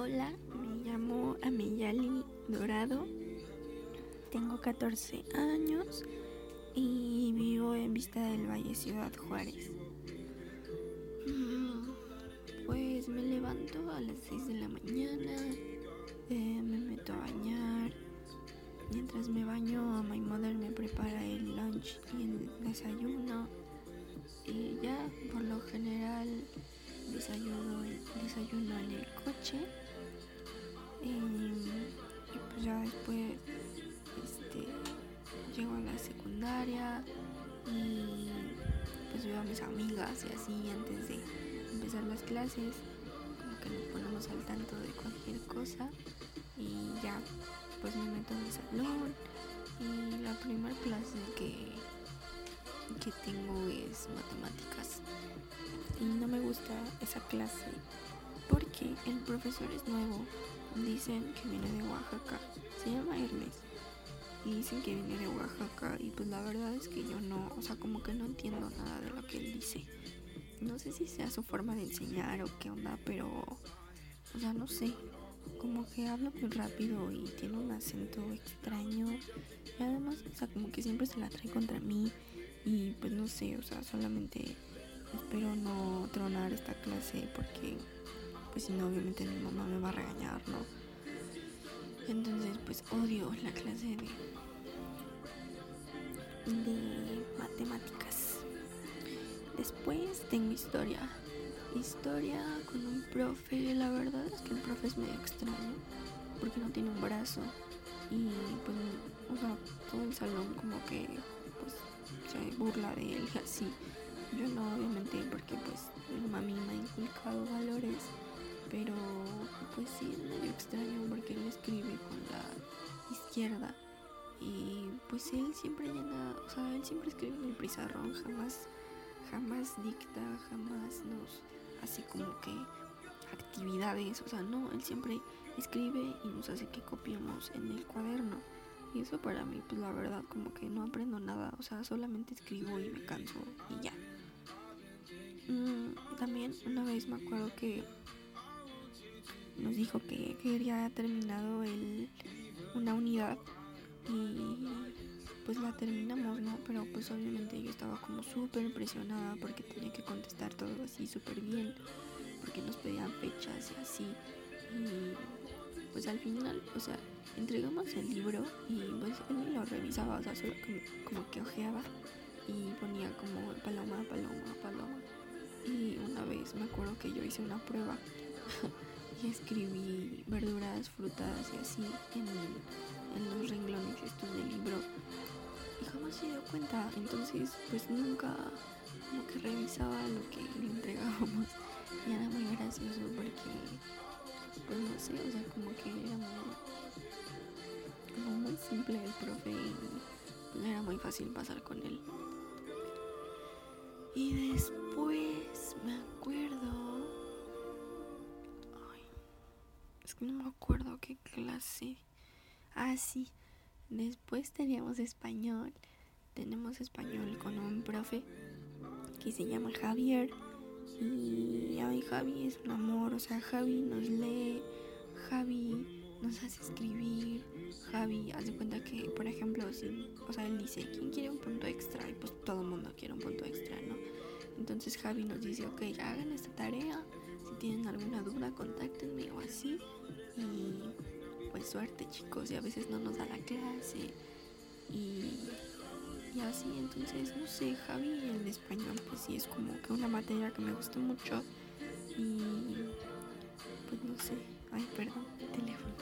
Hola, me llamo Ameyali Dorado, tengo 14 años y vivo en Vista del Valle, Ciudad Juárez. Mm, pues me levanto a las 6 de la mañana, eh, me meto a bañar. Mientras me baño, my mother me prepara el lunch y el desayuno. Y ya, por lo general, desayuno, desayuno en el coche. Y, pues ya después este, llego a la secundaria y pues veo a mis amigas y así antes de empezar las clases. Como que nos ponemos al tanto de cualquier cosa y ya pues me meto en el salón y la primera clase que, que tengo es matemáticas y no me gusta esa clase porque el profesor es nuevo dicen que viene de Oaxaca se llama Hermes y dicen que viene de Oaxaca y pues la verdad es que yo no o sea como que no entiendo nada de lo que él dice no sé si sea su forma de enseñar o qué onda pero o sea no sé como que habla muy rápido y tiene un acento extraño. Y además, o sea, como que siempre se la trae contra mí. Y pues no sé, o sea, solamente espero no tronar esta clase porque, pues si no, obviamente mi mamá me va a regañar, ¿no? Entonces, pues odio la clase de, matemáticas. Después tengo historia historia con un profe. La verdad es que el profe es medio extraño porque no tiene un brazo y pues, o sea, todo el salón como que pues se burla de él y así. Yo no, obviamente, porque pues mi mami me ha inculcado valores, pero pues sí es medio extraño porque él escribe con la izquierda y pues él siempre llena, o sea, él siempre escribe en el pizarrón, jamás, jamás dicta, jamás nos así como que actividades, o sea, no, él siempre escribe y nos hace que copiemos en el cuaderno. Y eso para mí, pues la verdad, como que no aprendo nada, o sea, solamente escribo y me canso y ya. Mm, también una vez me acuerdo que nos dijo que, que había terminado el, una unidad y pues la terminamos, ¿no? Pero pues obviamente yo estaba como súper impresionada porque tenía que contestar todo así súper bien, porque nos pedían fechas y así. Y pues al final, o sea, entregamos el libro y pues él lo revisaba, o sea, solo como, que ojeaba y ponía como paloma, paloma, paloma. Y una vez me acuerdo que yo hice una prueba y escribí verduras, frutas y así en, en los renglones estos del libro y jamás se dio cuenta. Entonces, pues nunca como que revisaba lo que le entregábamos. Y era muy gracioso porque, pues no sé, o sea, como que era muy, como muy simple el profe y pues era muy fácil pasar con él. Y después me acuerdo. No me acuerdo qué clase. Ah, sí. Después teníamos español. Tenemos español con un profe que se llama Javier. Y Javi es un amor. O sea, Javi nos lee. Javi nos hace escribir. Javi hace cuenta que, por ejemplo, si, o sea, él dice, ¿quién quiere un punto extra? Y pues todo el mundo quiere un punto extra, ¿no? Entonces Javi nos dice, ok, hagan esta tarea. Tienen alguna duda, contáctenme o así. Y pues suerte chicos y a veces no nos da la clase. Y, y así entonces no sé Javi en español pues sí es como que una materia que me gusta mucho. Y pues no sé ay perdón teléfono.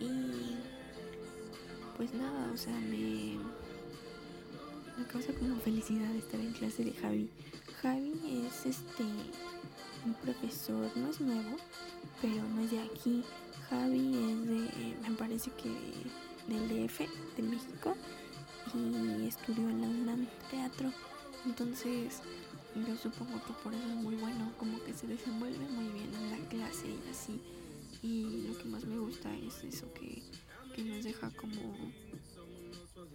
Y pues nada o sea me me causa como felicidad estar en clase de Javi. Javi es este un profesor no es nuevo pero no es de aquí Javi es de, me parece que del DF, de México, y estudió en la UNAM teatro. Entonces, yo supongo que por eso es muy bueno, como que se desenvuelve muy bien en la clase y así. Y lo que más me gusta es eso, que, que nos deja como,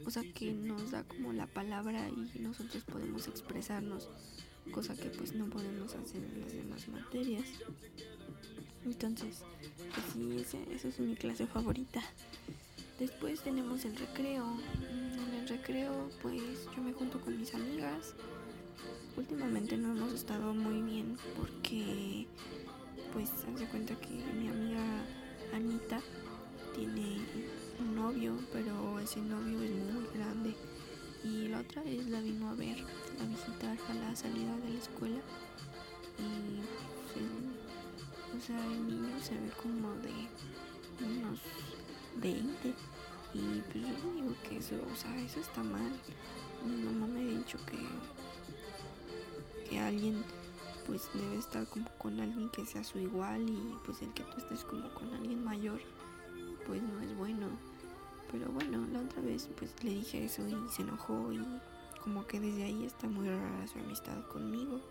o sea, que nos da como la palabra y nosotros podemos expresarnos, cosa que pues no podemos hacer en las demás materias. Entonces, pues esa es mi clase favorita. Después tenemos el recreo. En el recreo, pues yo me junto con mis amigas. Últimamente no hemos estado muy bien porque, pues, se cuenta que mi amiga Anita tiene un novio, pero ese novio es muy grande. Y la otra vez la vino a ver, la salida de la escuela. Y pues, o sea, el niño se ve como de unos 20. Y pues yo digo que eso, o sea, eso está mal. Mi mamá me ha dicho que, que alguien pues debe estar como con alguien que sea su igual y pues el que tú estés como con alguien mayor pues no es bueno. Pero bueno, la otra vez pues le dije eso y se enojó y como que desde ahí está muy rara su amistad conmigo.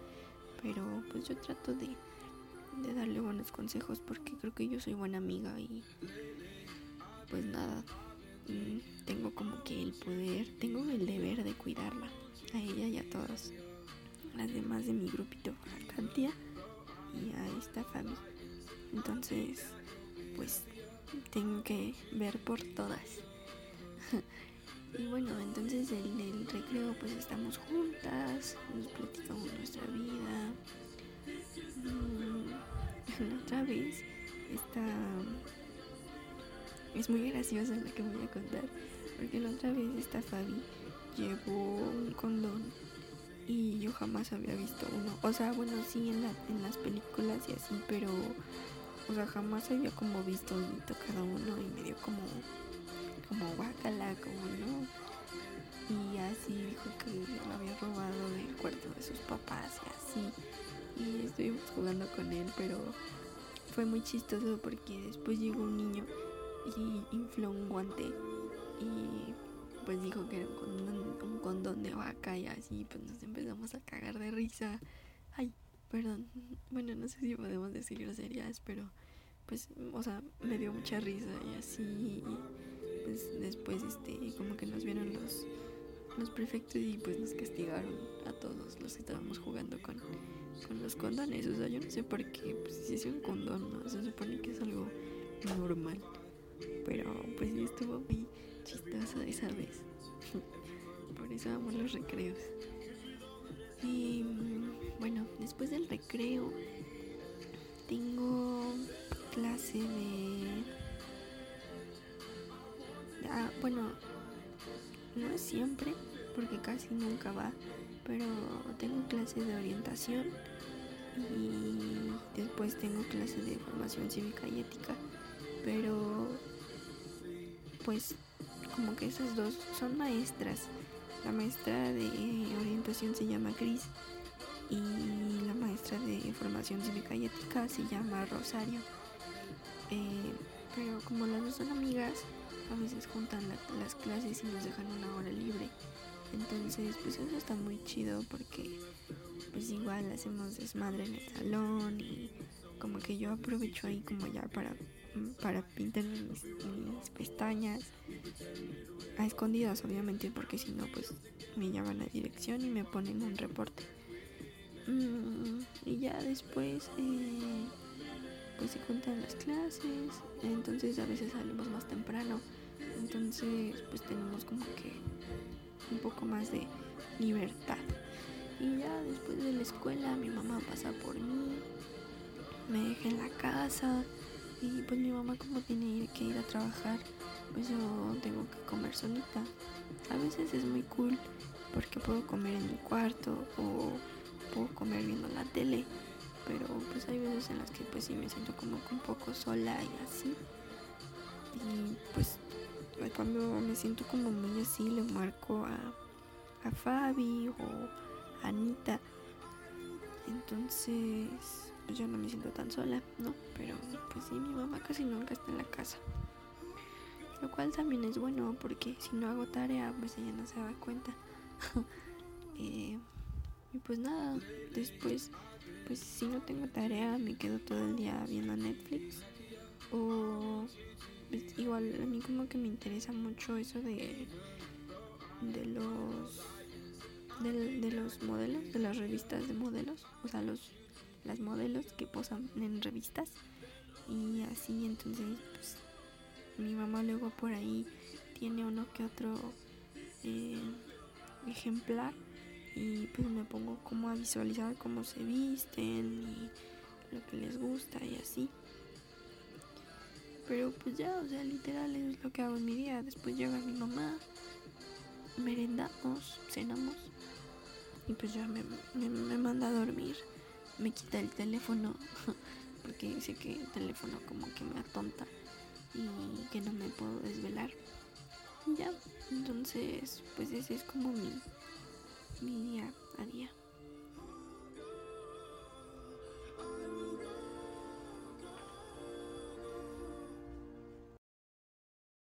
Pero pues yo trato de, de darle buenos consejos porque creo que yo soy buena amiga y pues nada, mm, tengo como que el poder, tengo el deber de cuidarla, a ella y a todas las demás de mi grupito, a Katia y a esta familia. Entonces, pues tengo que ver por todas. Y bueno, entonces en el recreo pues estamos juntas, nos platicamos nuestra vida. Mm, la otra vez está es muy gracioso lo que voy a contar, porque la otra vez esta Fabi llevó un condón y yo jamás había visto uno. O sea, bueno, sí en, la, en las películas y así, pero o sea, jamás había como visto ni tocado uno y me dio como, como guacala, como no. Y así dijo que lo había robado del cuarto de sus papás y así. Y estuvimos jugando con él, pero fue muy chistoso porque después llegó un niño y infló un guante y pues dijo que era un condón, un condón de vaca y así pues nos empezamos a cagar de risa. Ay, perdón, bueno, no sé si podemos decir groserías, pero pues, o sea, me dio mucha risa y así, pues después, este, como que nos vieron los, los prefectos y pues nos castigaron a todos los que estábamos jugando con, con los condones, o sea, yo no sé por qué, pues si es un condón, ¿no? Se supone que es algo normal, pero pues sí estuvo muy chistoso esa vez, por eso amo los recreos. Y bueno, después del recreo tengo clase de... bueno, no es siempre, porque casi nunca va, pero tengo clase de orientación y después tengo clase de formación cívica y ética, pero pues como que esas dos son maestras. La maestra de orientación se llama Cris y la maestra de formación cívica y ética se llama Rosario. Eh, pero como las dos son amigas, a veces juntan las clases y nos dejan una hora libre. Entonces, pues eso está muy chido porque pues igual hacemos desmadre en el salón y como que yo aprovecho ahí como ya para, para pintar mis, pestañas a escondidas obviamente porque si no pues me llaman a dirección y me ponen un reporte. Mm, y ya después eh, pues se juntan las clases, entonces a veces salimos más temprano, entonces pues tenemos como que un poco más de libertad. Y ya después de la escuela mi mamá pasa por mí, me deja en la casa y pues mi mamá como tiene que ir a trabajar, pues yo tengo que comer solita. A veces es muy cool porque puedo comer en mi cuarto o puedo comer viendo la tele pero pues hay veces en las que pues sí me siento como un poco sola y así. Y pues cuando me siento como muy así le marco a, a Fabi o a Anita. Entonces pues yo no me siento tan sola, ¿no? Pero pues sí, mi mamá casi nunca está en la casa. Lo cual también es bueno porque si no hago tarea pues ella no se da cuenta. eh, y pues nada, después pues si no tengo tarea me quedo todo el día viendo Netflix o igual a mí como que me interesa mucho eso de de los de, los modelos de las revistas de modelos o sea los las modelos que posan en revistas y así entonces pues mi mamá luego por ahí tiene uno que otro eh, ejemplar y pues me pongo como a visualizar cómo se visten y lo que les gusta y así. Pero pues ya, o sea, literal es lo que hago en mi día. Después llega mi mamá, merendamos, cenamos y pues ya me, me manda a dormir. Me quita el teléfono porque dice que el teléfono como que me atonta y que no me puedo desvelar. Ya, entonces pues ese es como mi, mi día a día.